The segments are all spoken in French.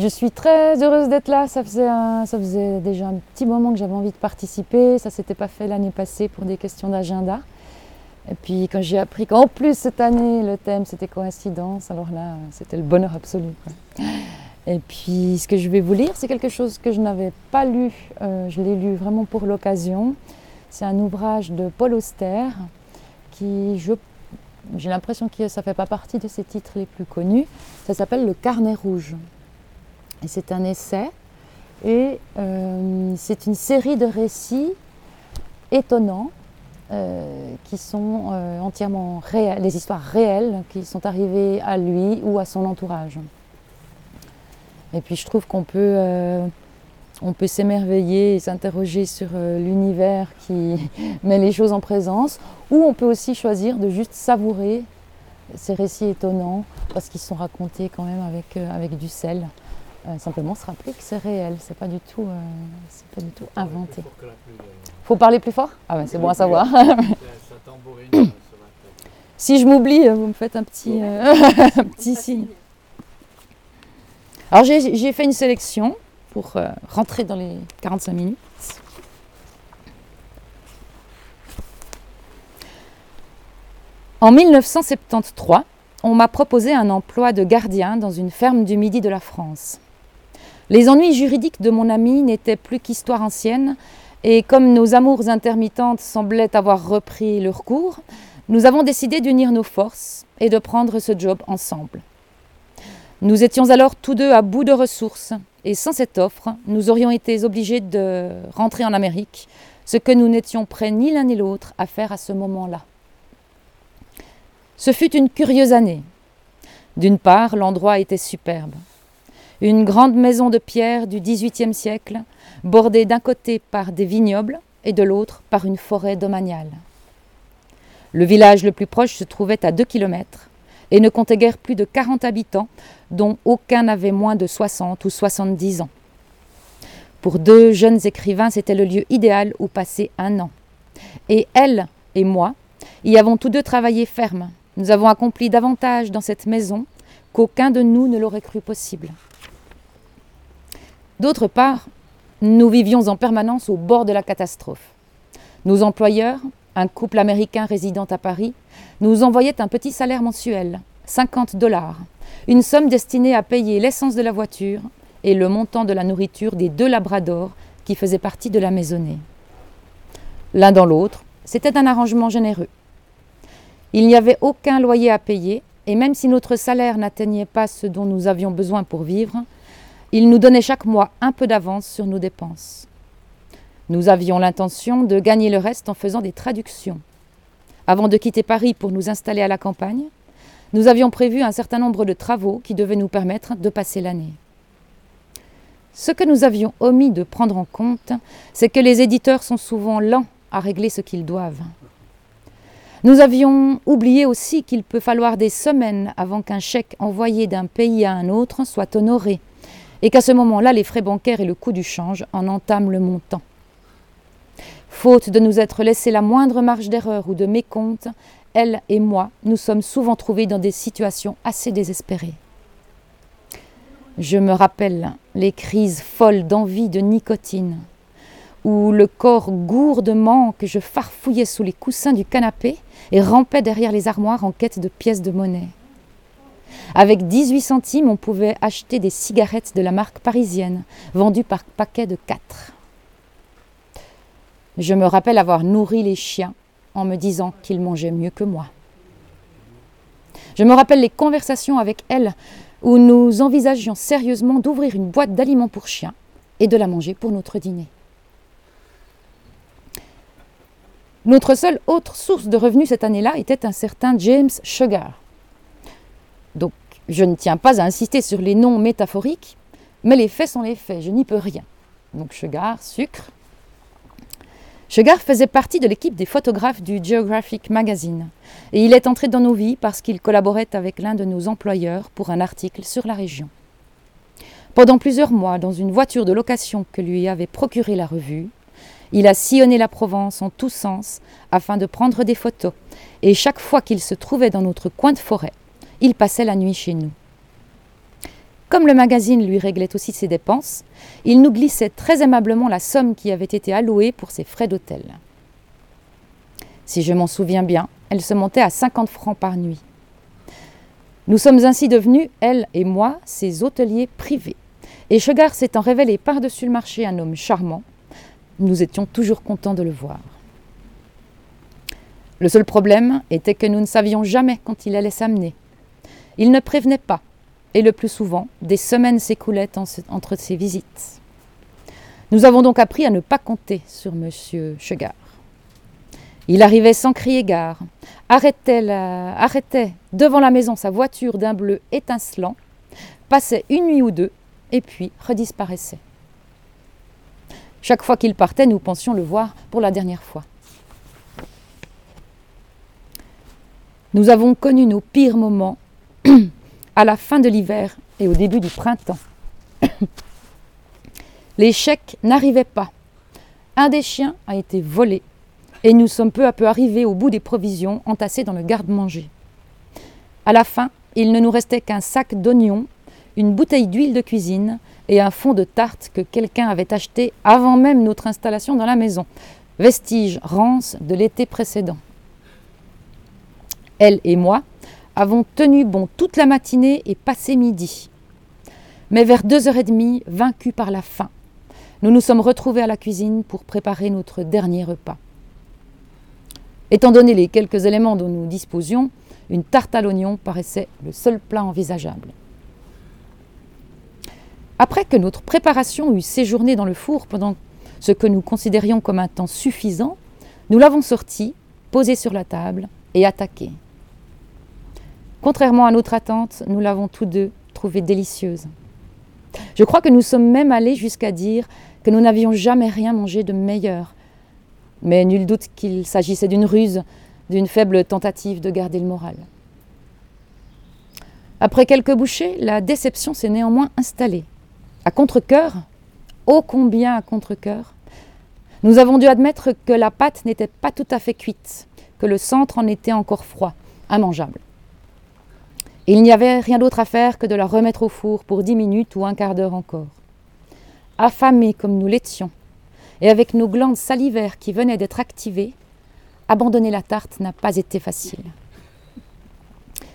Je suis très heureuse d'être là. Ça faisait, déjà un petit moment que j'avais envie de participer. Ça ne s'était pas fait l'année passée pour des questions d'agenda. Et puis quand j'ai appris qu'en plus cette année le thème c'était coïncidence, alors là c'était le bonheur absolu. Et puis ce que je vais vous lire, c'est quelque chose que je n'avais pas lu. Euh, je l'ai lu vraiment pour l'occasion. C'est un ouvrage de Paul Auster qui, j'ai l'impression que ça ne fait pas partie de ses titres les plus connus. Ça s'appelle Le Carnet Rouge. C'est un essai et euh, c'est une série de récits étonnants euh, qui sont euh, entièrement réels, des histoires réelles qui sont arrivées à lui ou à son entourage. Et puis je trouve qu'on peut, peut s'émerveiller et s'interroger sur l'univers qui met les choses en présence, ou on peut aussi choisir de juste savourer ces récits étonnants parce qu'ils sont racontés quand même avec, avec du sel. Euh, simplement se rappeler que c'est réel, c'est pas du tout, euh, c'est pas du tout inventé. Faut parler plus fort? Ah ben c'est bon à savoir. si je m'oublie, vous me faites un petit, euh, un petit signe. Alors j'ai fait une sélection pour rentrer dans les 45 minutes. En 1973, on m'a proposé un emploi de gardien dans une ferme du midi de la France. Les ennuis juridiques de mon ami n'étaient plus qu'histoire ancienne, et comme nos amours intermittentes semblaient avoir repris leur cours, nous avons décidé d'unir nos forces et de prendre ce job ensemble. Nous étions alors tous deux à bout de ressources, et sans cette offre, nous aurions été obligés de rentrer en Amérique, ce que nous n'étions prêts ni l'un ni l'autre à faire à ce moment-là. Ce fut une curieuse année. D'une part, l'endroit était superbe. Une grande maison de pierre du XVIIIe siècle, bordée d'un côté par des vignobles et de l'autre par une forêt domaniale. Le village le plus proche se trouvait à deux kilomètres et ne comptait guère plus de 40 habitants, dont aucun n'avait moins de 60 ou 70 ans. Pour deux jeunes écrivains, c'était le lieu idéal où passer un an. Et elle et moi y avons tous deux travaillé ferme. Nous avons accompli davantage dans cette maison qu'aucun de nous ne l'aurait cru possible. D'autre part, nous vivions en permanence au bord de la catastrophe. Nos employeurs, un couple américain résidant à Paris, nous envoyaient un petit salaire mensuel, 50 dollars, une somme destinée à payer l'essence de la voiture et le montant de la nourriture des deux labradors qui faisaient partie de la maisonnée. L'un dans l'autre, c'était un arrangement généreux. Il n'y avait aucun loyer à payer, et même si notre salaire n'atteignait pas ce dont nous avions besoin pour vivre, il nous donnait chaque mois un peu d'avance sur nos dépenses. Nous avions l'intention de gagner le reste en faisant des traductions. Avant de quitter Paris pour nous installer à la campagne, nous avions prévu un certain nombre de travaux qui devaient nous permettre de passer l'année. Ce que nous avions omis de prendre en compte, c'est que les éditeurs sont souvent lents à régler ce qu'ils doivent. Nous avions oublié aussi qu'il peut falloir des semaines avant qu'un chèque envoyé d'un pays à un autre soit honoré et qu'à ce moment-là, les frais bancaires et le coût du change en entament le montant. Faute de nous être laissé la moindre marge d'erreur ou de mécompte, elle et moi nous sommes souvent trouvés dans des situations assez désespérées. Je me rappelle les crises folles d'envie de nicotine, où le corps gourdement que je farfouillais sous les coussins du canapé et rampais derrière les armoires en quête de pièces de monnaie. Avec 18 centimes, on pouvait acheter des cigarettes de la marque parisienne, vendues par paquet de 4. Je me rappelle avoir nourri les chiens en me disant qu'ils mangeaient mieux que moi. Je me rappelle les conversations avec elle où nous envisagions sérieusement d'ouvrir une boîte d'aliments pour chiens et de la manger pour notre dîner. Notre seule autre source de revenus cette année-là était un certain James Sugar, donc je ne tiens pas à insister sur les noms métaphoriques, mais les faits sont les faits, je n'y peux rien. Donc Sugar, sucre. Sugar faisait partie de l'équipe des photographes du Geographic Magazine et il est entré dans nos vies parce qu'il collaborait avec l'un de nos employeurs pour un article sur la région. Pendant plusieurs mois, dans une voiture de location que lui avait procuré la revue, il a sillonné la Provence en tous sens afin de prendre des photos, et chaque fois qu'il se trouvait dans notre coin de forêt, il passait la nuit chez nous. Comme le magazine lui réglait aussi ses dépenses, il nous glissait très aimablement la somme qui avait été allouée pour ses frais d'hôtel. Si je m'en souviens bien, elle se montait à 50 francs par nuit. Nous sommes ainsi devenus, elle et moi, ses hôteliers privés. Et Sugar s'étant révélé par-dessus le marché un homme charmant, nous étions toujours contents de le voir. Le seul problème était que nous ne savions jamais quand il allait s'amener. Il ne prévenait pas, et le plus souvent, des semaines s'écoulaient entre ses visites. Nous avons donc appris à ne pas compter sur M. Sugar. Il arrivait sans crier gare, arrêtait devant la maison sa voiture d'un bleu étincelant, passait une nuit ou deux, et puis redisparaissait. Chaque fois qu'il partait, nous pensions le voir pour la dernière fois. Nous avons connu nos pires moments à la fin de l'hiver et au début du printemps. Les chèques n'arrivaient pas. Un des chiens a été volé et nous sommes peu à peu arrivés au bout des provisions entassées dans le garde-manger. À la fin, il ne nous restait qu'un sac d'oignons, une bouteille d'huile de cuisine et un fond de tarte que quelqu'un avait acheté avant même notre installation dans la maison, vestige rance de l'été précédent. Elle et moi avons tenu bon toute la matinée et passé midi. Mais vers deux heures et demie, vaincus par la faim, nous nous sommes retrouvés à la cuisine pour préparer notre dernier repas. Étant donné les quelques éléments dont nous disposions, une tarte à l'oignon paraissait le seul plat envisageable. Après que notre préparation eut séjourné dans le four pendant ce que nous considérions comme un temps suffisant, nous l'avons sorti, posé sur la table et attaqué. Contrairement à notre attente, nous l'avons tous deux trouvée délicieuse. Je crois que nous sommes même allés jusqu'à dire que nous n'avions jamais rien mangé de meilleur. Mais nul doute qu'il s'agissait d'une ruse, d'une faible tentative de garder le moral. Après quelques bouchées, la déception s'est néanmoins installée. À contre-coeur, ô combien à contre-coeur, nous avons dû admettre que la pâte n'était pas tout à fait cuite, que le centre en était encore froid, immangeable. Il n'y avait rien d'autre à faire que de la remettre au four pour dix minutes ou un quart d'heure encore. Affamés comme nous l'étions, et avec nos glandes salivaires qui venaient d'être activées, abandonner la tarte n'a pas été facile.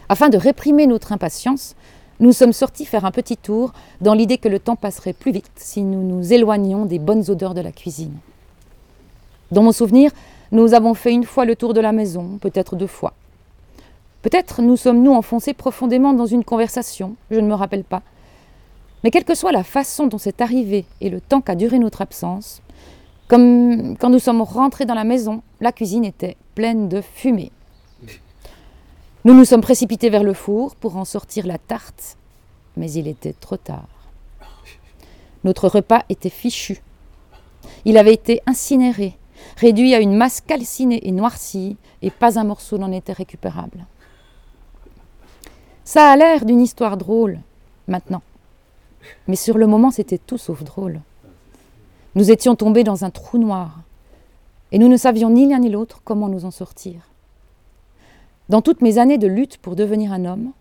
Afin de réprimer notre impatience, nous sommes sortis faire un petit tour dans l'idée que le temps passerait plus vite si nous nous éloignions des bonnes odeurs de la cuisine. Dans mon souvenir, nous avons fait une fois le tour de la maison, peut-être deux fois. Peut-être nous sommes-nous enfoncés profondément dans une conversation, je ne me rappelle pas. Mais quelle que soit la façon dont c'est arrivé et le temps qu'a duré notre absence, comme quand nous sommes rentrés dans la maison, la cuisine était pleine de fumée. Nous nous sommes précipités vers le four pour en sortir la tarte, mais il était trop tard. Notre repas était fichu. Il avait été incinéré, réduit à une masse calcinée et noircie, et pas un morceau n'en était récupérable. Ça a l'air d'une histoire drôle, maintenant. Mais sur le moment, c'était tout sauf drôle. Nous étions tombés dans un trou noir, et nous ne savions ni l'un ni l'autre comment nous en sortir. Dans toutes mes années de lutte pour devenir un homme,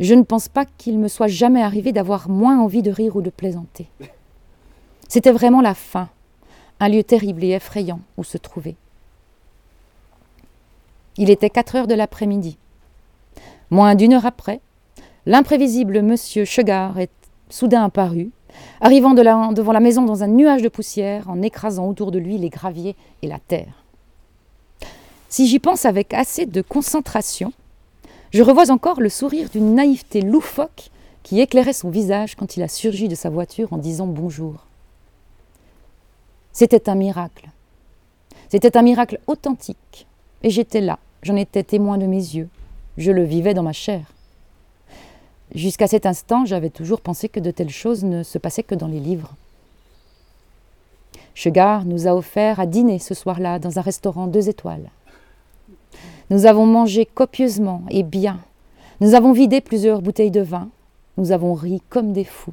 je ne pense pas qu'il me soit jamais arrivé d'avoir moins envie de rire ou de plaisanter. C'était vraiment la fin, un lieu terrible et effrayant où se trouver. Il était quatre heures de l'après-midi. Moins d'une heure après, l'imprévisible monsieur Sugar est soudain apparu, arrivant devant la maison dans un nuage de poussière, en écrasant autour de lui les graviers et la terre. Si j'y pense avec assez de concentration, je revois encore le sourire d'une naïveté loufoque qui éclairait son visage quand il a surgi de sa voiture en disant bonjour. C'était un miracle. C'était un miracle authentique. Et j'étais là, j'en étais témoin de mes yeux. Je le vivais dans ma chair. Jusqu'à cet instant, j'avais toujours pensé que de telles choses ne se passaient que dans les livres. Sugar nous a offert à dîner ce soir-là dans un restaurant deux étoiles. Nous avons mangé copieusement et bien. Nous avons vidé plusieurs bouteilles de vin. Nous avons ri comme des fous.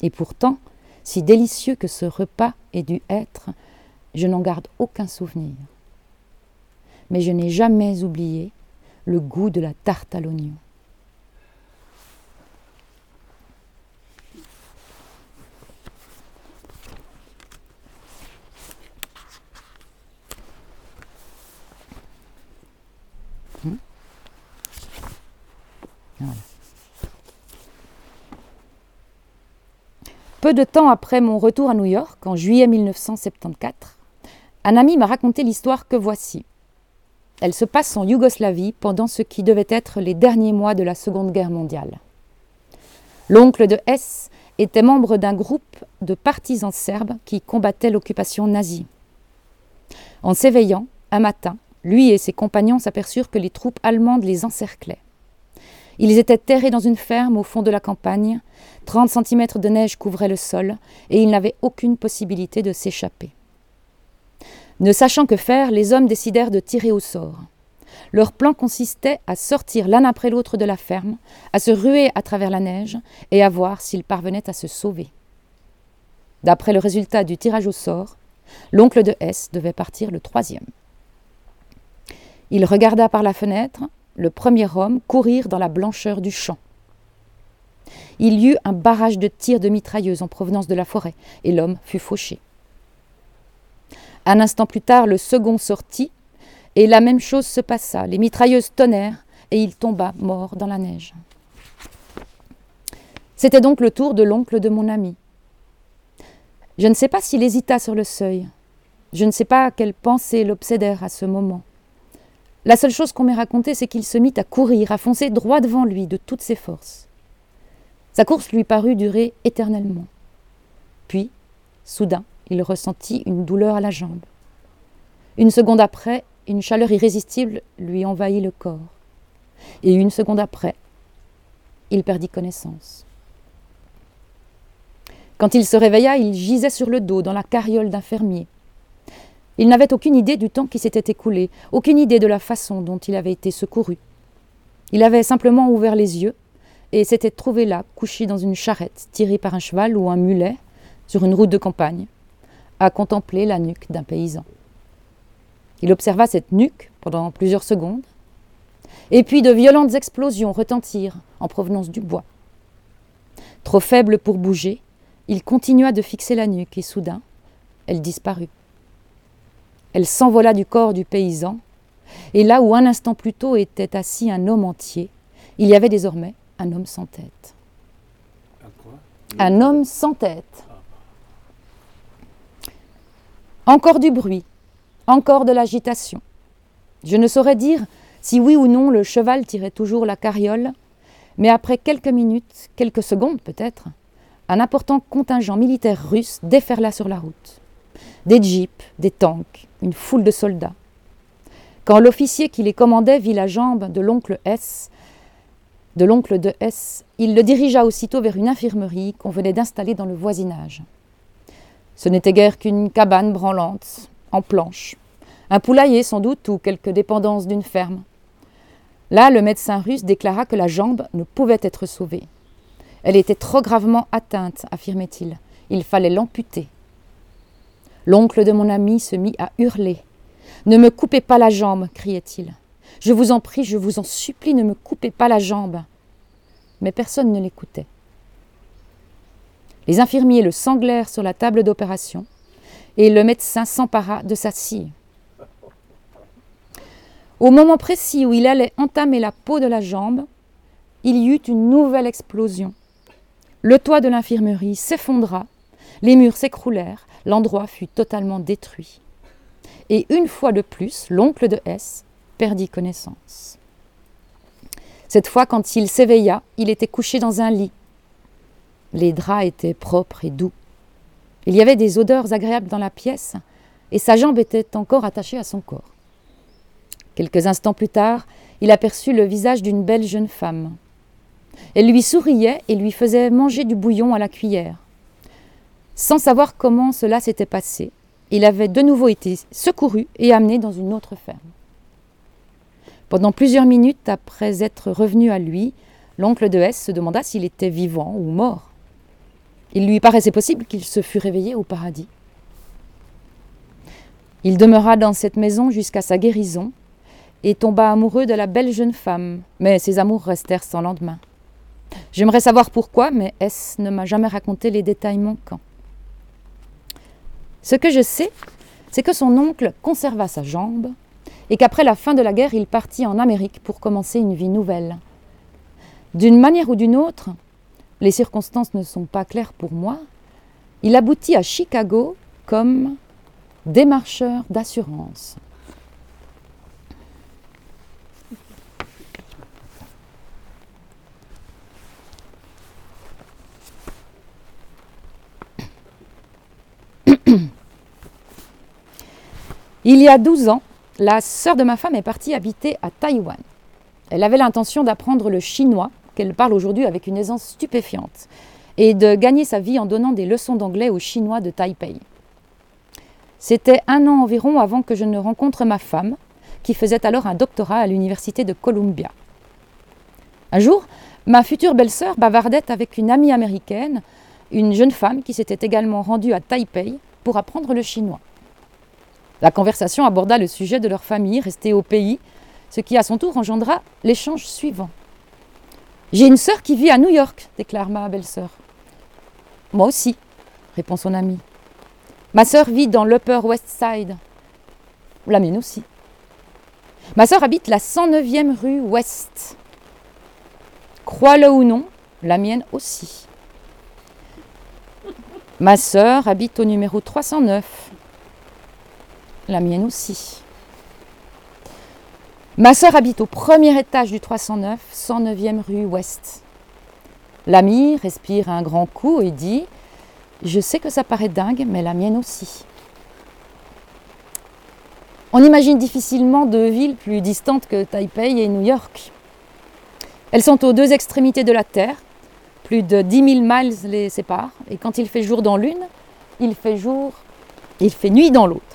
Et pourtant, si délicieux que ce repas ait dû être, je n'en garde aucun souvenir. Mais je n'ai jamais oublié le goût de la tarte à l'oignon. Hmm. Peu de temps après mon retour à New York, en juillet 1974, un ami m'a raconté l'histoire que voici. Elle se passe en Yougoslavie pendant ce qui devait être les derniers mois de la Seconde Guerre mondiale. L'oncle de S était membre d'un groupe de partisans serbes qui combattaient l'occupation nazie. En s'éveillant, un matin, lui et ses compagnons s'aperçurent que les troupes allemandes les encerclaient. Ils étaient terrés dans une ferme au fond de la campagne, 30 cm de neige couvraient le sol, et ils n'avaient aucune possibilité de s'échapper. Ne sachant que faire, les hommes décidèrent de tirer au sort. Leur plan consistait à sortir l'un après l'autre de la ferme, à se ruer à travers la neige et à voir s'ils parvenaient à se sauver. D'après le résultat du tirage au sort, l'oncle de S devait partir le troisième. Il regarda par la fenêtre le premier homme courir dans la blancheur du champ. Il y eut un barrage de tirs de mitrailleuses en provenance de la forêt, et l'homme fut fauché. Un instant plus tard, le second sortit, et la même chose se passa. Les mitrailleuses tonnèrent, et il tomba mort dans la neige. C'était donc le tour de l'oncle de mon ami. Je ne sais pas s'il hésita sur le seuil. Je ne sais pas quelles pensées l'obsédèrent à ce moment. La seule chose qu'on m'ait racontée, c'est qu'il se mit à courir, à foncer droit devant lui de toutes ses forces. Sa course lui parut durer éternellement. Puis, soudain, il ressentit une douleur à la jambe. Une seconde après, une chaleur irrésistible lui envahit le corps. Et une seconde après, il perdit connaissance. Quand il se réveilla, il gisait sur le dos dans la carriole d'un fermier, il n'avait aucune idée du temps qui s'était écoulé, aucune idée de la façon dont il avait été secouru. Il avait simplement ouvert les yeux et s'était trouvé là, couché dans une charrette, tirée par un cheval ou un mulet, sur une route de campagne, à contempler la nuque d'un paysan. Il observa cette nuque pendant plusieurs secondes, et puis de violentes explosions retentirent en provenance du bois. Trop faible pour bouger, il continua de fixer la nuque et soudain, elle disparut. Elle s'envola du corps du paysan, et là où un instant plus tôt était assis un homme entier, il y avait désormais un homme sans tête. Un homme sans tête. Encore du bruit, encore de l'agitation. Je ne saurais dire si oui ou non le cheval tirait toujours la carriole, mais après quelques minutes, quelques secondes peut-être, un important contingent militaire russe déferla sur la route. Des jeeps, des tanks, une foule de soldats. Quand l'officier qui les commandait vit la jambe de l'oncle S, de l'oncle de S, il le dirigea aussitôt vers une infirmerie qu'on venait d'installer dans le voisinage. Ce n'était guère qu'une cabane branlante, en planches, un poulailler sans doute ou quelques dépendances d'une ferme. Là, le médecin russe déclara que la jambe ne pouvait être sauvée. Elle était trop gravement atteinte, affirmait-il. Il fallait l'amputer. L'oncle de mon ami se mit à hurler. Ne me coupez pas la jambe, criait-il. Je vous en prie, je vous en supplie, ne me coupez pas la jambe. Mais personne ne l'écoutait. Les infirmiers le sanglèrent sur la table d'opération et le médecin s'empara de sa scie. Au moment précis où il allait entamer la peau de la jambe, il y eut une nouvelle explosion. Le toit de l'infirmerie s'effondra, les murs s'écroulèrent, l'endroit fut totalement détruit. Et une fois de plus, l'oncle de S perdit connaissance. Cette fois, quand il s'éveilla, il était couché dans un lit. Les draps étaient propres et doux. Il y avait des odeurs agréables dans la pièce, et sa jambe était encore attachée à son corps. Quelques instants plus tard, il aperçut le visage d'une belle jeune femme. Elle lui souriait et lui faisait manger du bouillon à la cuillère. Sans savoir comment cela s'était passé, il avait de nouveau été secouru et amené dans une autre ferme. Pendant plusieurs minutes après être revenu à lui, l'oncle de S se demanda s'il était vivant ou mort. Il lui paraissait possible qu'il se fût réveillé au paradis. Il demeura dans cette maison jusqu'à sa guérison et tomba amoureux de la belle jeune femme, mais ses amours restèrent sans lendemain. J'aimerais savoir pourquoi, mais S ne m'a jamais raconté les détails manquants. Ce que je sais, c'est que son oncle conserva sa jambe et qu'après la fin de la guerre, il partit en Amérique pour commencer une vie nouvelle. D'une manière ou d'une autre, les circonstances ne sont pas claires pour moi, Il aboutit à Chicago comme démarcheur d'assurance. Il y a 12 ans, la sœur de ma femme est partie habiter à Taïwan. Elle avait l'intention d'apprendre le chinois, qu'elle parle aujourd'hui avec une aisance stupéfiante, et de gagner sa vie en donnant des leçons d'anglais aux Chinois de Taipei. C'était un an environ avant que je ne rencontre ma femme, qui faisait alors un doctorat à l'université de Columbia. Un jour, ma future belle-sœur bavardait avec une amie américaine, une jeune femme qui s'était également rendue à Taipei pour apprendre le chinois. La conversation aborda le sujet de leur famille restée au pays, ce qui à son tour engendra l'échange suivant. J'ai une sœur qui vit à New York, déclare ma belle-sœur. Moi aussi, répond son ami. Ma sœur vit dans l'Upper West Side. La mienne aussi. Ma sœur habite la 109e rue Ouest. Crois-le ou non, la mienne aussi. Ma sœur habite au numéro 309. La mienne aussi. Ma sœur habite au premier étage du 309, 109e rue Ouest. L'ami respire un grand coup et dit Je sais que ça paraît dingue, mais la mienne aussi. On imagine difficilement deux villes plus distantes que Taipei et New York. Elles sont aux deux extrémités de la Terre. Plus de 10 000 miles les séparent. Et quand il fait jour dans l'une, il fait jour, il fait nuit dans l'autre.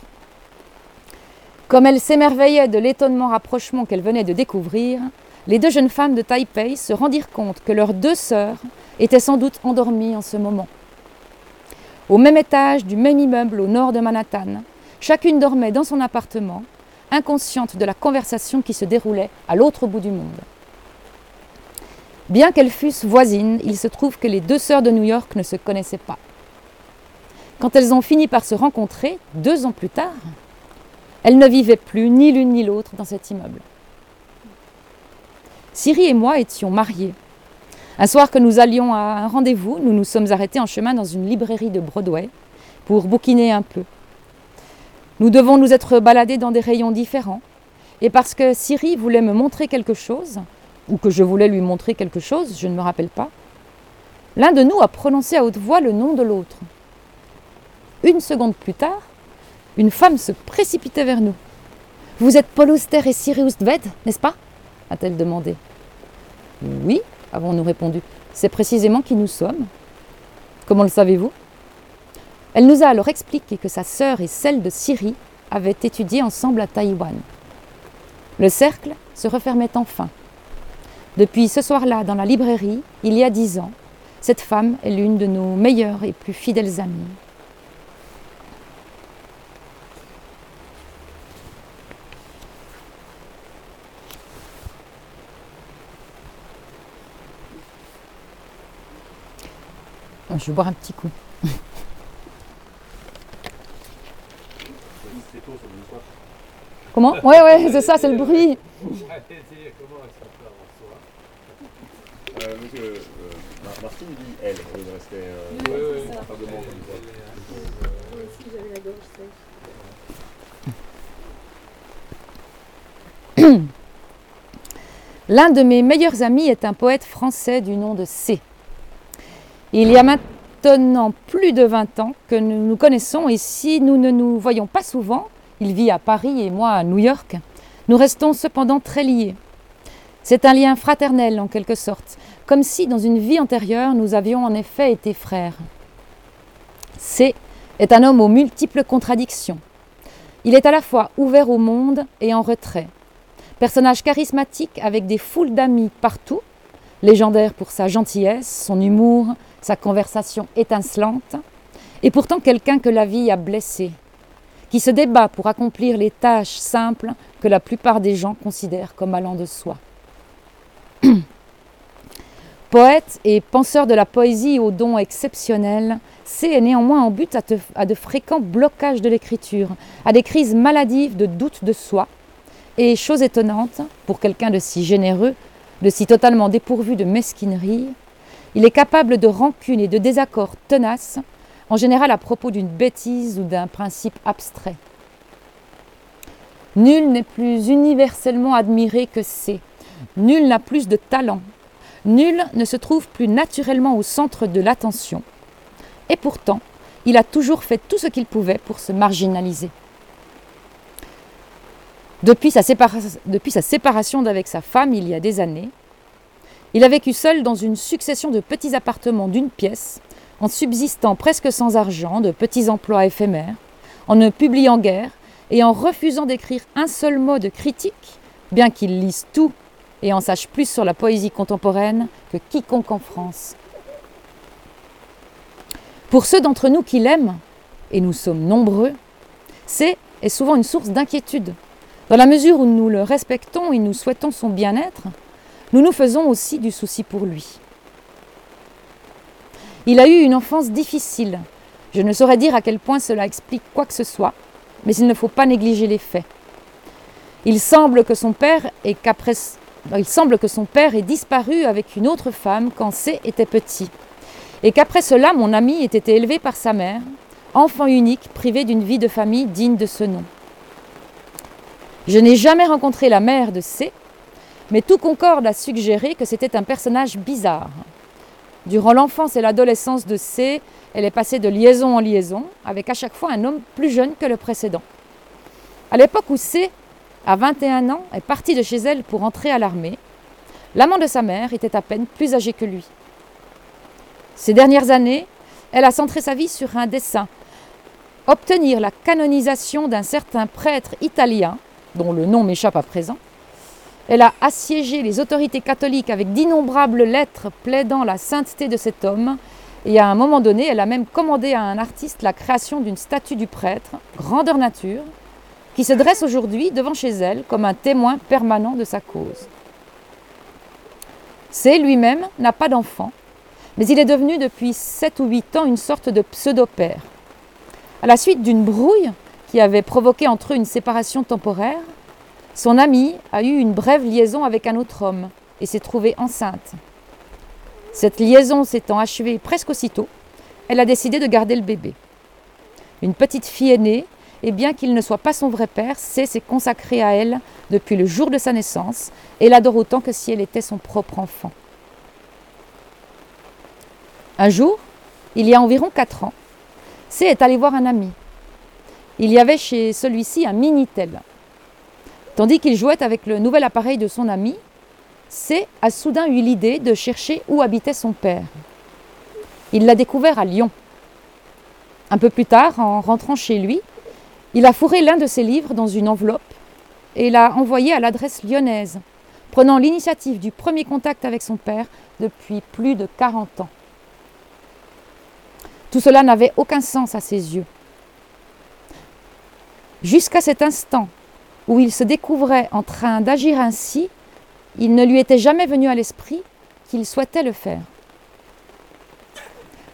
Comme elle s'émerveillait de l'étonnement rapprochement qu'elle venait de découvrir, les deux jeunes femmes de Taipei se rendirent compte que leurs deux sœurs étaient sans doute endormies en ce moment. Au même étage du même immeuble au nord de Manhattan, chacune dormait dans son appartement, inconsciente de la conversation qui se déroulait à l'autre bout du monde. Bien qu'elles fussent voisines, il se trouve que les deux sœurs de New York ne se connaissaient pas. Quand elles ont fini par se rencontrer, deux ans plus tard, elles ne vivaient plus ni l'une ni l'autre dans cet immeuble. Siri et moi étions mariés. Un soir que nous allions à un rendez-vous, nous nous sommes arrêtés en chemin dans une librairie de Broadway pour bouquiner un peu. Nous devons nous être baladés dans des rayons différents. Et parce que Siri voulait me montrer quelque chose, ou que je voulais lui montrer quelque chose, je ne me rappelle pas, l'un de nous a prononcé à haute voix le nom de l'autre. Une seconde plus tard, une femme se précipitait vers nous. Vous êtes Paul Auster et Sirius Dved, n'est-ce pas? a-t-elle demandé. Oui, avons-nous répondu. C'est précisément qui nous sommes. Comment le savez-vous? Elle nous a alors expliqué que sa sœur et celle de Syrie avaient étudié ensemble à Taïwan. Le cercle se refermait enfin. Depuis ce soir-là, dans la librairie, il y a dix ans, cette femme est l'une de nos meilleures et plus fidèles amies. Je vais boire un petit coup. Comment? Ouais, ouais, c'est ça, c'est le bruit. Euh, euh, Mar- Martine dit elle, il restait euh, ça. L'un de mes meilleurs amis est un poète français du nom de C. Il y a maintenant plus de 20 ans que nous nous connaissons et si nous ne nous voyons pas souvent, il vit à Paris et moi à New York, nous restons cependant très liés. C'est un lien fraternel en quelque sorte, comme si dans une vie antérieure nous avions en effet été frères. C est un homme aux multiples contradictions. Il est à la fois ouvert au monde et en retrait. Personnage charismatique avec des foules d'amis partout, légendaire pour sa gentillesse, son humour, sa conversation étincelante, et pourtant quelqu'un que la vie a blessé, qui se débat pour accomplir les tâches simples que la plupart des gens considèrent comme allant de soi. Poète et penseur de la poésie aux dons exceptionnels, C est néanmoins en but à, à de fréquents blocages de l'écriture, à des crises maladives de doute de soi, et chose étonnante, pour quelqu'un de si généreux, de si totalement dépourvu de mesquinerie, il est capable de rancune et de désaccords tenaces en général à propos d'une bêtise ou d'un principe abstrait. Nul n'est plus universellement admiré que C. Nul n'a plus de talent. Nul ne se trouve plus naturellement au centre de l'attention. Et pourtant, il a toujours fait tout ce qu'il pouvait pour se marginaliser. Depuis sa séparation d'avec sa femme il y a des années, il a vécu seul dans une succession de petits appartements d'une pièce, en subsistant presque sans argent, de petits emplois éphémères, en ne publiant guère et en refusant d'écrire un seul mot de critique, bien qu'il lise tout et en sache plus sur la poésie contemporaine que quiconque en France. Pour ceux d'entre nous qui l'aiment, et nous sommes nombreux, c'est est souvent une source d'inquiétude. Dans la mesure où nous le respectons et nous souhaitons son bien-être, nous nous faisons aussi du souci pour lui. Il a eu une enfance difficile. Je ne saurais dire à quel point cela explique quoi que ce soit, mais il ne faut pas négliger les faits. Il semble que son père ait disparu avec une autre femme quand C était petit, et qu'après cela mon ami ait été élevé par sa mère, enfant unique privé d'une vie de famille digne de ce nom. Je n'ai jamais rencontré la mère de C, mais tout concorde à suggérer que c'était un personnage bizarre. Durant l'enfance et l'adolescence de C, elle est passée de liaison en liaison, avec à chaque fois un homme plus jeune que le précédent. À l'époque où C, à 21 ans, est parti de chez elle pour entrer à l'armée, l'amant de sa mère était à peine plus âgé que lui. Ces dernières années, elle a centré sa vie sur un dessin obtenir la canonisation d'un certain prêtre italien, dont le nom m'échappe à présent, elle a assiégé les autorités catholiques avec d'innombrables lettres plaidant la sainteté de cet homme. Et à un moment donné, elle a même commandé à un artiste la création d'une statue du prêtre, grandeur nature, qui se dresse aujourd'hui devant chez elle comme un témoin permanent de sa cause. C lui-même n'a pas d'enfant, mais il est devenu depuis 7 ou 8 ans une sorte de pseudo-père. À la suite d'une brouille qui avait provoqué entre eux une séparation temporaire, son amie a eu une brève liaison avec un autre homme et s'est trouvée enceinte. Cette liaison s'étant achevée presque aussitôt, elle a décidé de garder le bébé. Une petite fille est née, et bien qu'il ne soit pas son vrai père, C s'est consacré à elle depuis le jour de sa naissance et l'adore autant que si elle était son propre enfant. Un jour, il y a environ quatre ans, C est allé voir un ami. Il y avait chez celui-ci un Minitel, Tandis qu'il jouait avec le nouvel appareil de son ami, C a soudain eu l'idée de chercher où habitait son père. Il l'a découvert à Lyon. Un peu plus tard, en rentrant chez lui, il a fourré l'un de ses livres dans une enveloppe et l'a envoyé à l'adresse lyonnaise, prenant l'initiative du premier contact avec son père depuis plus de 40 ans. Tout cela n'avait aucun sens à ses yeux. Jusqu'à cet instant où il se découvrait en train d'agir ainsi, il ne lui était jamais venu à l'esprit qu'il souhaitait le faire.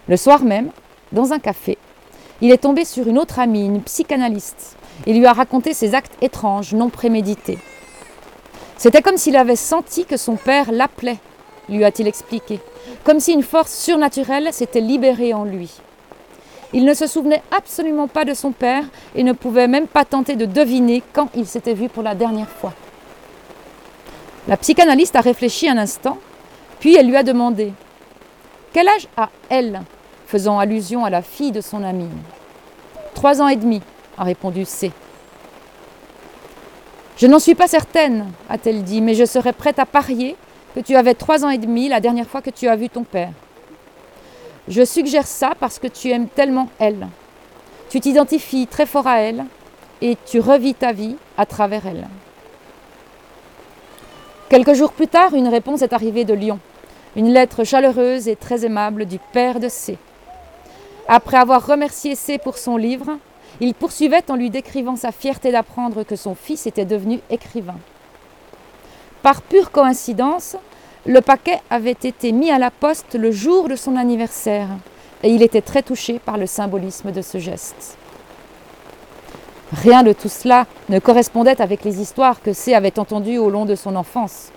Le soir même, dans un café, il est tombé sur une autre amie, une psychanalyste, et lui a raconté ses actes étranges, non prémédités. C'était comme s'il avait senti que son père l'appelait, lui a-t-il expliqué, comme si une force surnaturelle s'était libérée en lui. Il ne se souvenait absolument pas de son père et ne pouvait même pas tenter de deviner quand il s'était vu pour la dernière fois. La psychanalyste a réfléchi un instant, puis elle lui a demandé Quel âge a elle faisant allusion à la fille de son amie. Trois ans et demi, a répondu C. Je n'en suis pas certaine, a-t-elle dit, mais je serais prête à parier que tu avais trois ans et demi la dernière fois que tu as vu ton père. Je suggère ça parce que tu aimes tellement elle. Tu t'identifies très fort à elle et tu revis ta vie à travers elle. Quelques jours plus tard, une réponse est arrivée de Lyon. Une lettre chaleureuse et très aimable du père de C. Après avoir remercié C pour son livre, il poursuivait en lui décrivant sa fierté d'apprendre que son fils était devenu écrivain. Par pure coïncidence, le paquet avait été mis à la poste le jour de son anniversaire et il était très touché par le symbolisme de ce geste. Rien de tout cela ne correspondait avec les histoires que C avait entendues au long de son enfance.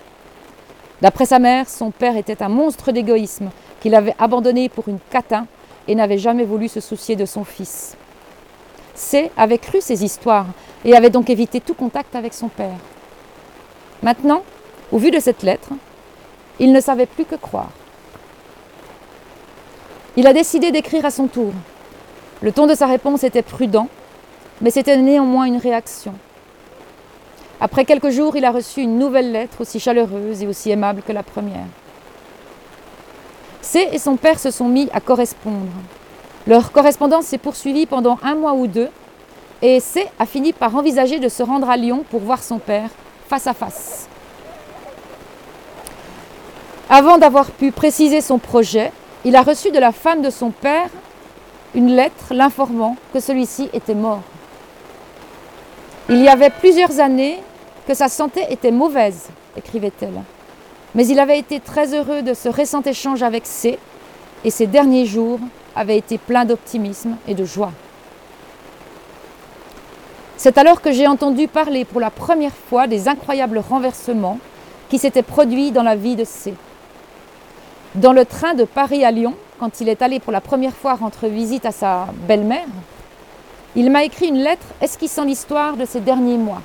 D'après sa mère, son père était un monstre d'égoïsme qu'il avait abandonné pour une catin et n'avait jamais voulu se soucier de son fils. C avait cru ces histoires et avait donc évité tout contact avec son père. Maintenant, au vu de cette lettre, il ne savait plus que croire. Il a décidé d'écrire à son tour. Le ton de sa réponse était prudent, mais c'était néanmoins une réaction. Après quelques jours, il a reçu une nouvelle lettre aussi chaleureuse et aussi aimable que la première. C et son père se sont mis à correspondre. Leur correspondance s'est poursuivie pendant un mois ou deux, et C a fini par envisager de se rendre à Lyon pour voir son père face à face. Avant d'avoir pu préciser son projet, il a reçu de la femme de son père une lettre l'informant que celui-ci était mort. Il y avait plusieurs années que sa santé était mauvaise, écrivait-elle. Mais il avait été très heureux de ce récent échange avec C, et ces derniers jours avaient été pleins d'optimisme et de joie. C'est alors que j'ai entendu parler pour la première fois des incroyables renversements qui s'étaient produits dans la vie de C. Dans le train de Paris à Lyon, quand il est allé pour la première fois rendre visite à sa belle-mère, il m'a écrit une lettre esquissant l'histoire de ces derniers mois.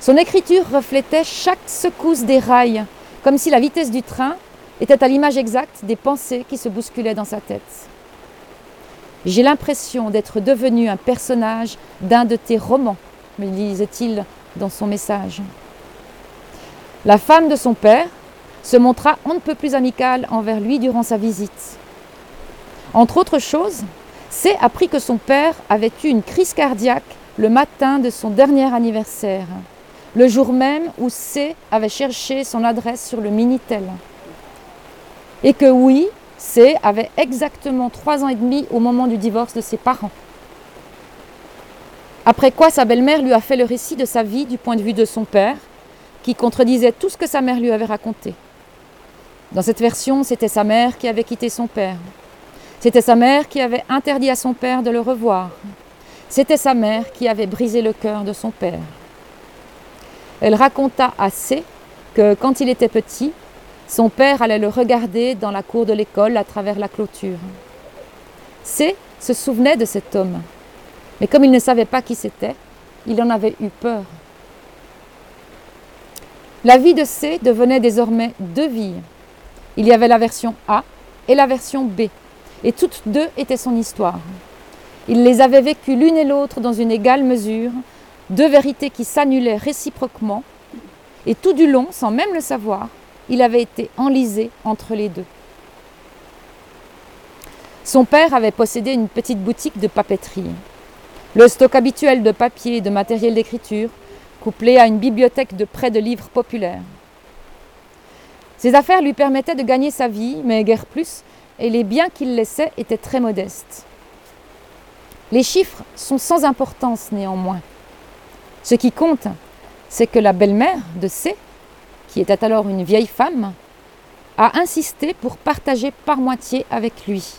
Son écriture reflétait chaque secousse des rails, comme si la vitesse du train était à l'image exacte des pensées qui se bousculaient dans sa tête. J'ai l'impression d'être devenu un personnage d'un de tes romans, me disait-il dans son message. La femme de son père se montra on ne peut plus amicale envers lui durant sa visite. Entre autres choses, C apprit que son père avait eu une crise cardiaque le matin de son dernier anniversaire, le jour même où C avait cherché son adresse sur le Minitel. Et que oui, C avait exactement trois ans et demi au moment du divorce de ses parents. Après quoi sa belle-mère lui a fait le récit de sa vie du point de vue de son père, qui contredisait tout ce que sa mère lui avait raconté. Dans cette version, c'était sa mère qui avait quitté son père. C'était sa mère qui avait interdit à son père de le revoir. C'était sa mère qui avait brisé le cœur de son père. Elle raconta assez que quand il était petit, son père allait le regarder dans la cour de l'école à travers la clôture. C se souvenait de cet homme, mais comme il ne savait pas qui c'était, il en avait eu peur. La vie de C devenait désormais deux vies. Il y avait la version A et la version B, et toutes deux étaient son histoire. Il les avait vécues l'une et l'autre dans une égale mesure, deux vérités qui s'annulaient réciproquement, et tout du long, sans même le savoir, il avait été enlisé entre les deux. Son père avait possédé une petite boutique de papeterie. Le stock habituel de papier et de matériel d'écriture, couplé à une bibliothèque de prêts de livres populaires. Ses affaires lui permettaient de gagner sa vie, mais guère plus, et les biens qu'il laissait étaient très modestes. Les chiffres sont sans importance néanmoins. Ce qui compte, c'est que la belle-mère de C, qui était alors une vieille femme, a insisté pour partager par moitié avec lui.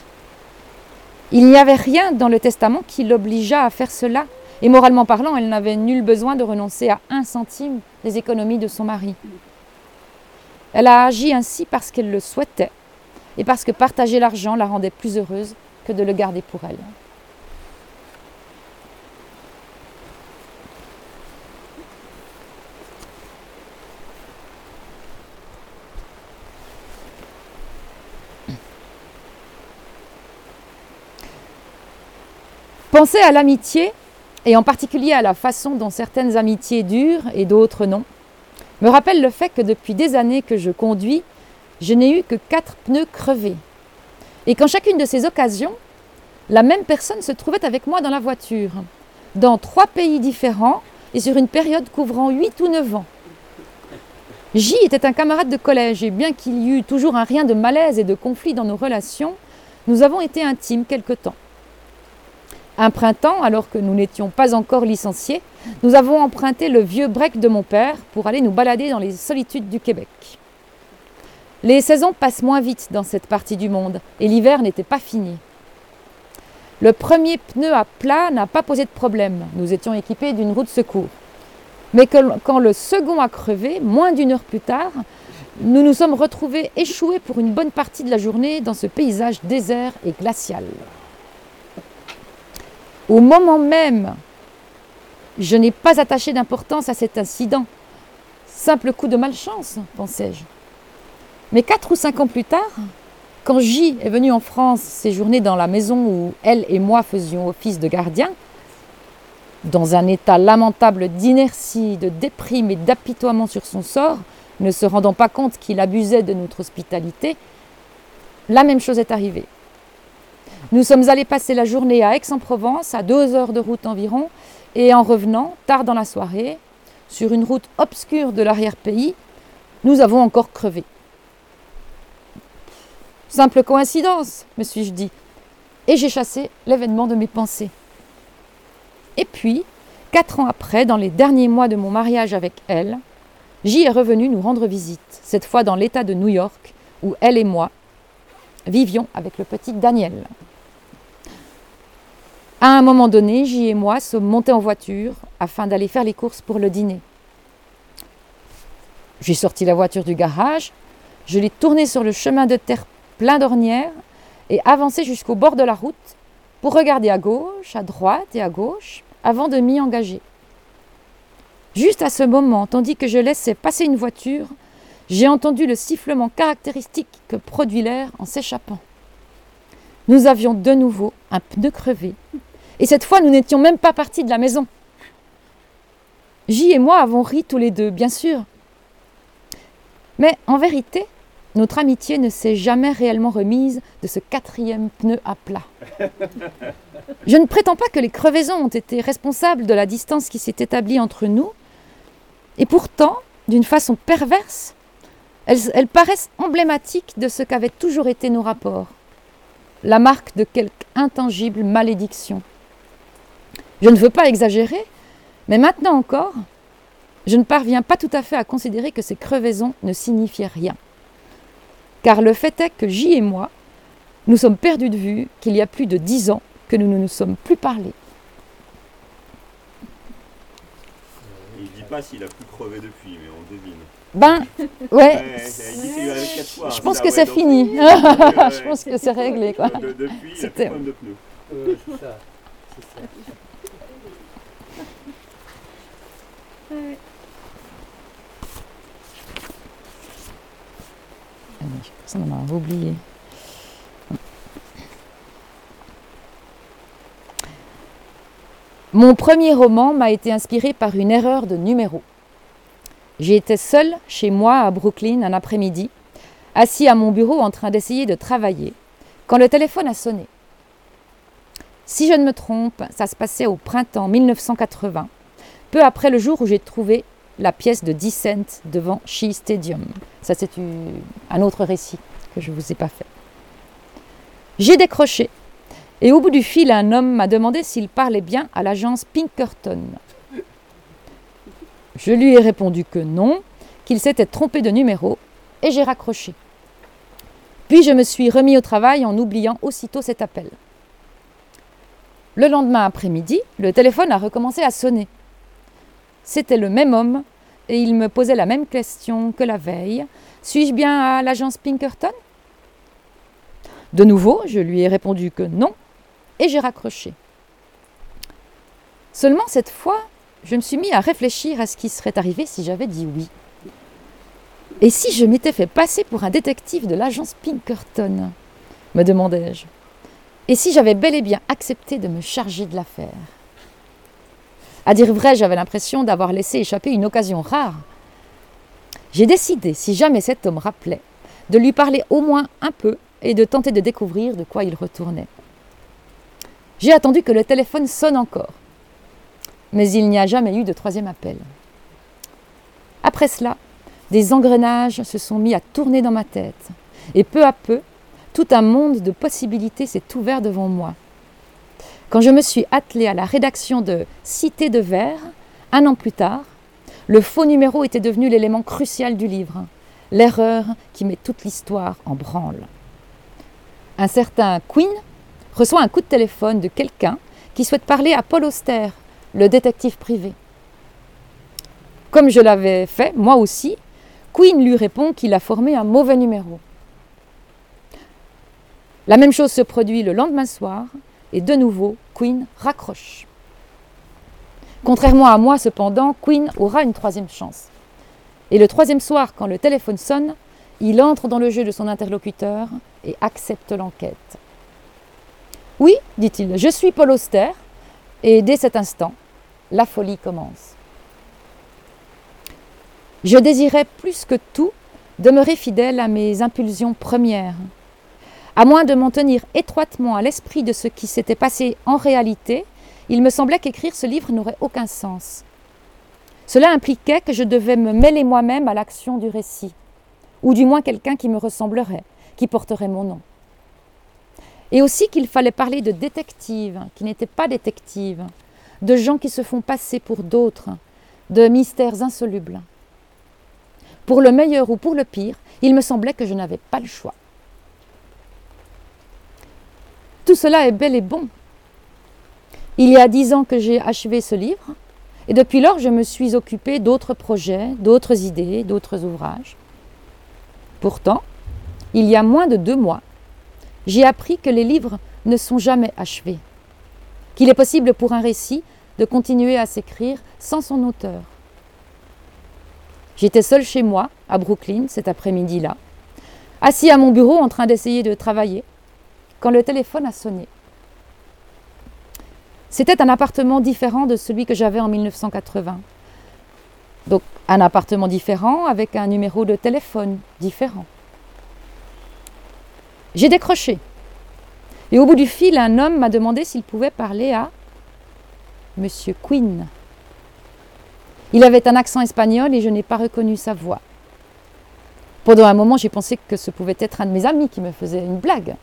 Il n'y avait rien dans le testament qui l'obligeât à faire cela, et moralement parlant, elle n'avait nul besoin de renoncer à un centime des économies de son mari. Elle a agi ainsi parce qu'elle le souhaitait, et parce que partager l'argent la rendait plus heureuse que de le garder pour elle. Penser à l'amitié, et en particulier à la façon dont certaines amitiés durent et d'autres non, me rappelle le fait que depuis des années que je conduis, je n'ai eu que quatre pneus crevés. Et qu'en chacune de ces occasions, la même personne se trouvait avec moi dans la voiture, dans trois pays différents et sur une période couvrant huit ou neuf ans. J était un camarade de collège et bien qu'il y eût toujours un rien de malaise et de conflit dans nos relations, nous avons été intimes quelque temps. Un printemps, alors que nous n'étions pas encore licenciés, nous avons emprunté le vieux break de mon père pour aller nous balader dans les solitudes du Québec. Les saisons passent moins vite dans cette partie du monde et l'hiver n'était pas fini. Le premier pneu à plat n'a pas posé de problème. Nous étions équipés d'une roue de secours. Mais quand le second a crevé, moins d'une heure plus tard, nous nous sommes retrouvés échoués pour une bonne partie de la journée dans ce paysage désert et glacial. Au moment même, je n'ai pas attaché d'importance à cet incident. Simple coup de malchance, pensais-je. Mais quatre ou cinq ans plus tard, quand J est venue en France séjourner dans la maison où elle et moi faisions office de gardien, dans un état lamentable d'inertie, de déprime et d'apitoiement sur son sort, ne se rendant pas compte qu'il abusait de notre hospitalité, la même chose est arrivée. Nous sommes allés passer la journée à Aix-en-Provence, à deux heures de route environ, et en revenant, tard dans la soirée, sur une route obscure de l'arrière-pays, nous avons encore crevé. Simple coïncidence, me suis-je dit, et j'ai chassé l'événement de mes pensées. Et puis, quatre ans après, dans les derniers mois de mon mariage avec elle, J est revenu nous rendre visite, cette fois dans l'État de New York, où elle et moi vivions avec le petit Daniel. À un moment donné, J et moi sommes montés en voiture afin d'aller faire les courses pour le dîner. J'ai sorti la voiture du garage, je l'ai tournée sur le chemin de terre plein d'ornières et avancé jusqu'au bord de la route pour regarder à gauche, à droite et à gauche avant de m'y engager. Juste à ce moment, tandis que je laissais passer une voiture, j'ai entendu le sifflement caractéristique que produit l'air en s'échappant. Nous avions de nouveau un pneu crevé, et cette fois nous n'étions même pas partis de la maison. J et moi avons ri tous les deux, bien sûr. Mais en vérité, notre amitié ne s'est jamais réellement remise de ce quatrième pneu à plat. Je ne prétends pas que les crevaisons ont été responsables de la distance qui s'est établie entre nous, et pourtant, d'une façon perverse, elles, paraissent emblématiques de ce qu'avaient toujours été nos rapports, la marque de quelque intangible malédiction. Je ne veux pas exagérer, mais maintenant encore, je ne parviens pas tout à fait à considérer que ces crevaisons ne signifiaient rien. Car le fait est que J et moi, nous sommes perdus de vue qu'il y a plus de dix ans que nous ne nous sommes plus parlé. Il ne dit pas s'il a plus crevé depuis, mais on devine. Ben, ouais. je pense que c'est fini. je pense que c'est réglé, quoi. depuis, il a de pneus. Euh, c'est ça. C'est ça. On a oublié. Mon premier roman m'a été inspiré par une erreur de numéro. J'étais seule chez moi à Brooklyn un après-midi, assis à mon bureau en train d'essayer de travailler, quand le téléphone a sonné. Si je ne me trompe, ça se passait au printemps 1980, peu après le jour où j'ai trouvé la pièce de 10 cents devant Shea Stadium. Ça, c'est un autre récit que je ne vous ai pas fait. J'ai décroché et au bout du fil, un homme m'a demandé s'il parlait bien à l'agence Pinkerton. Je lui ai répondu que non, qu'il s'était trompé de numéro, et j'ai raccroché. Puis je me suis remis au travail en oubliant aussitôt cet appel. Le lendemain après-midi, le téléphone a recommencé à sonner. C'était le même homme et il me posait la même question que la veille. Suis-je bien à l'agence Pinkerton? De nouveau, je lui ai répondu que non et j'ai raccroché. Seulement cette fois, je me suis mis à réfléchir à ce qui serait arrivé si j'avais dit oui. Et si je m'étais fait passer pour un détective de l'agence Pinkerton? me demandai-je. Et si j'avais bel et bien accepté de me charger de l'affaire? À dire vrai, j'avais l'impression d'avoir laissé échapper une occasion rare. J'ai décidé, si jamais cet homme rappelait, de lui parler au moins un peu et de tenter de découvrir de quoi il retournait. J'ai attendu que le téléphone sonne encore. Mais il n'y a jamais eu de troisième appel. Après cela, des engrenages se sont mis à tourner dans ma tête. Et peu à peu, tout un monde de possibilités s'est ouvert devant moi. Quand je me suis attelée à la rédaction de Cité de verre, un an plus tard, le faux numéro était devenu l'élément crucial du livre, l'erreur qui met toute l'histoire en branle. Un certain Queen reçoit un coup de téléphone de quelqu'un qui souhaite parler à Paul Auster, le détective privé. Comme je l'avais fait, moi aussi, Queen lui répond qu'il a formé un mauvais numéro. La même chose se produit le lendemain soir, et de nouveau, Queen raccroche. Contrairement à moi, cependant, Queen aura une troisième chance. Et le troisième soir, quand le téléphone sonne, il entre dans le jeu de son interlocuteur et accepte l'enquête. Oui, dit-il, je suis Paul Auster, et dès cet instant, la folie commence. Je désirais plus que tout demeurer fidèle à mes impulsions premières, à moins de m'en tenir étroitement à l'esprit de ce qui s'était passé en réalité, il me semblait qu'écrire ce livre n'aurait aucun sens. Cela impliquait que je devais me mêler moi-même à l'action du récit, ou du moins quelqu'un qui me ressemblerait, qui porterait mon nom. Et aussi qu'il fallait parler de détectives qui n'étaient pas détectives, de gens qui se font passer pour d'autres, de mystères insolubles. Pour le meilleur ou pour le pire, il me semblait que je n'avais pas le choix. Tout cela est bel et bon. Il y a dix ans que j'ai achevé ce livre, et depuis lors je me suis occupée d'autres projets, d'autres idées, d'autres ouvrages. Pourtant, il y a moins de deux mois, j'ai appris que les livres ne sont jamais achevés, qu'il est possible pour un récit de continuer à s'écrire sans son auteur. J'étais seule chez moi, à Brooklyn, cet après-midi-là, assis à mon bureau en train d'essayer de travailler, quand le téléphone a sonné. C'était un appartement différent de celui que j'avais en 1980. Donc un appartement différent avec un numéro de téléphone différent. J'ai décroché. Et au bout du fil, un homme m'a demandé s'il pouvait parler à Monsieur Quinn. Il avait un accent espagnol et je n'ai pas reconnu sa voix. Pendant un moment, j'ai pensé que ce pouvait être un de mes amis qui me faisait une blague.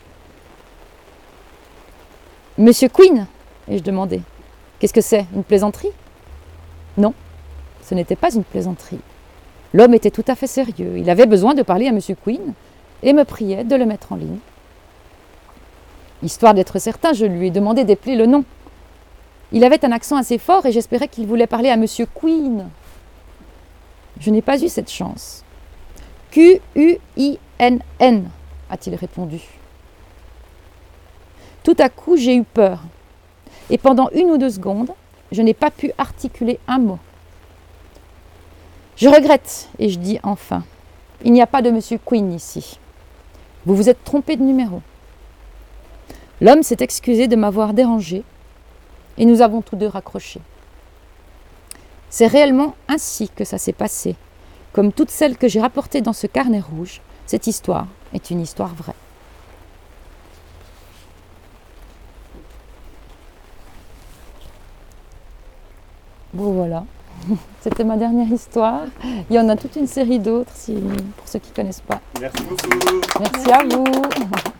Monsieur Quinn ai-je demandé. Qu'est-ce que c'est Une plaisanterie? Non, ce n'était pas une plaisanterie. L'homme était tout à fait sérieux. Il avait besoin de parler à Monsieur Quinn et me priait de le mettre en ligne. Histoire d'être certain, je lui ai demandé d'épeler le nom. Il avait un accent assez fort et j'espérais qu'il voulait parler à Monsieur Quinn. Je n'ai pas eu cette chance. Q-U-I-N-N, a-t-il répondu. Tout à coup, j'ai eu peur. Et pendant une ou deux secondes, je n'ai pas pu articuler un mot. Je regrette, et je dis enfin, il n'y a pas de Monsieur Queen ici. Vous vous êtes trompé de numéro. L'homme s'est excusé de m'avoir dérangé, et nous avons tous deux raccroché. C'est réellement ainsi que ça s'est passé. Comme toutes celles que j'ai rapportées dans ce carnet rouge, cette histoire est une histoire vraie. Bon voilà, c'était ma dernière histoire. Il y en a toute une série d'autres si, pour ceux qui ne connaissent pas. Merci beaucoup. Merci à vous.